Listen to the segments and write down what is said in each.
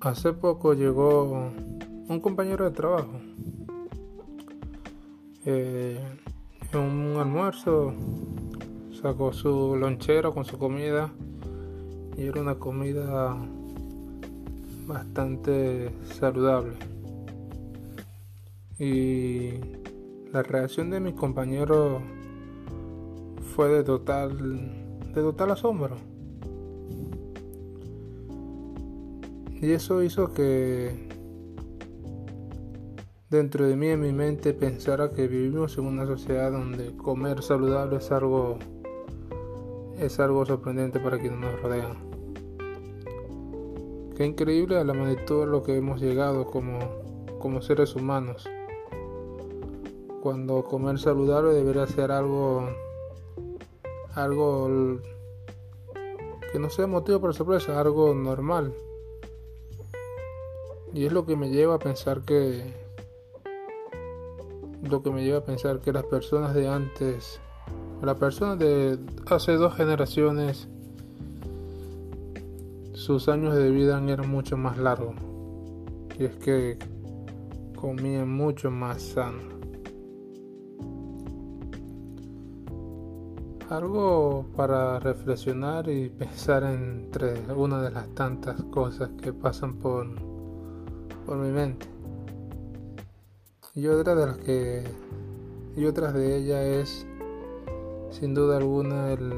Hace poco llegó un compañero de trabajo. Eh, en un almuerzo sacó su lonchera con su comida y era una comida bastante saludable. Y la reacción de mi compañero fue de total de total asombro. Y eso hizo que dentro de mí, en mi mente, pensara que vivimos en una sociedad donde comer saludable es algo, es algo sorprendente para quienes nos rodean. Qué increíble a la magnitud de lo que hemos llegado como, como seres humanos. Cuando comer saludable debería ser algo, algo que no sea motivo para sorpresa, algo normal. Y es lo que me lleva a pensar que lo que me lleva a pensar que las personas de antes, las personas de hace dos generaciones, sus años de vida eran mucho más largos. Y es que comían mucho más sano. Algo para reflexionar y pensar entre una de las tantas cosas que pasan por por mi mente. Y otra de las que y otras de ellas es sin duda alguna el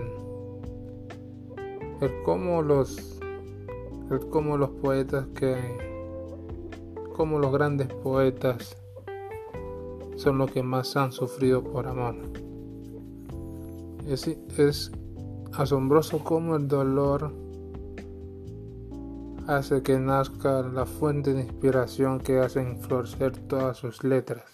el cómo los el cómo los poetas que como los grandes poetas son los que más han sufrido por amor. Es, es asombroso cómo el dolor hace que nazca la fuente de inspiración que hace florecer todas sus letras.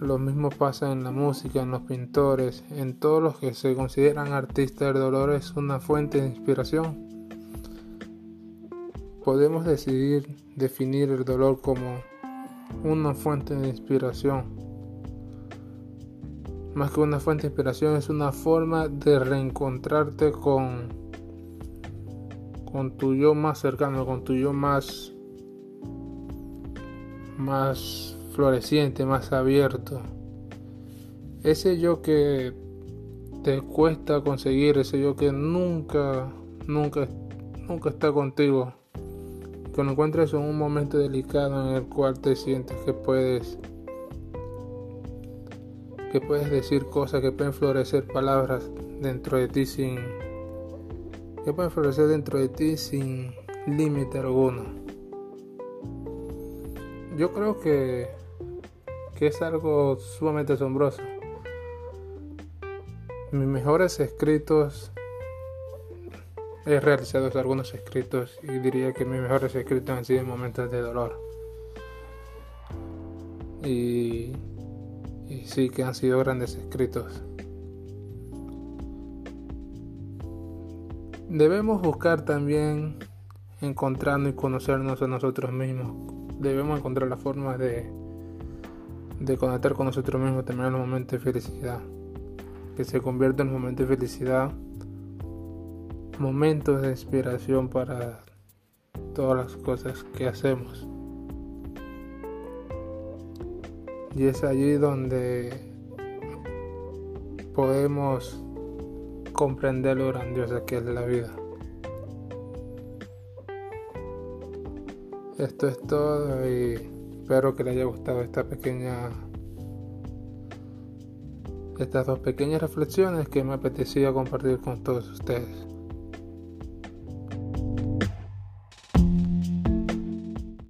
Lo mismo pasa en la música, en los pintores, en todos los que se consideran artistas. El dolor es una fuente de inspiración. Podemos decidir definir el dolor como una fuente de inspiración. Más que una fuente de inspiración es una forma de reencontrarte con con tu yo más cercano, con tu yo más más floreciente, más abierto. Ese yo que te cuesta conseguir, ese yo que nunca, nunca, nunca está contigo. Que lo encuentres en un momento delicado en el cual te sientes que puedes que puedes decir cosas que pueden florecer palabras dentro de ti sin que pueden florecer dentro de ti sin límite alguno. Yo creo que, que es algo sumamente asombroso. Mis mejores escritos, he realizado algunos escritos y diría que mis mejores escritos han sido en momentos de dolor. Y, y sí que han sido grandes escritos. Debemos buscar también encontrarnos y conocernos a nosotros mismos. Debemos encontrar la forma de, de conectar con nosotros mismos también en los momentos de felicidad. Que se convierta en momentos de felicidad, momentos de inspiración para todas las cosas que hacemos. Y es allí donde podemos comprender lo grandiosa que es la vida. Esto es todo y espero que les haya gustado esta pequeña estas dos pequeñas reflexiones que me apetecía compartir con todos ustedes.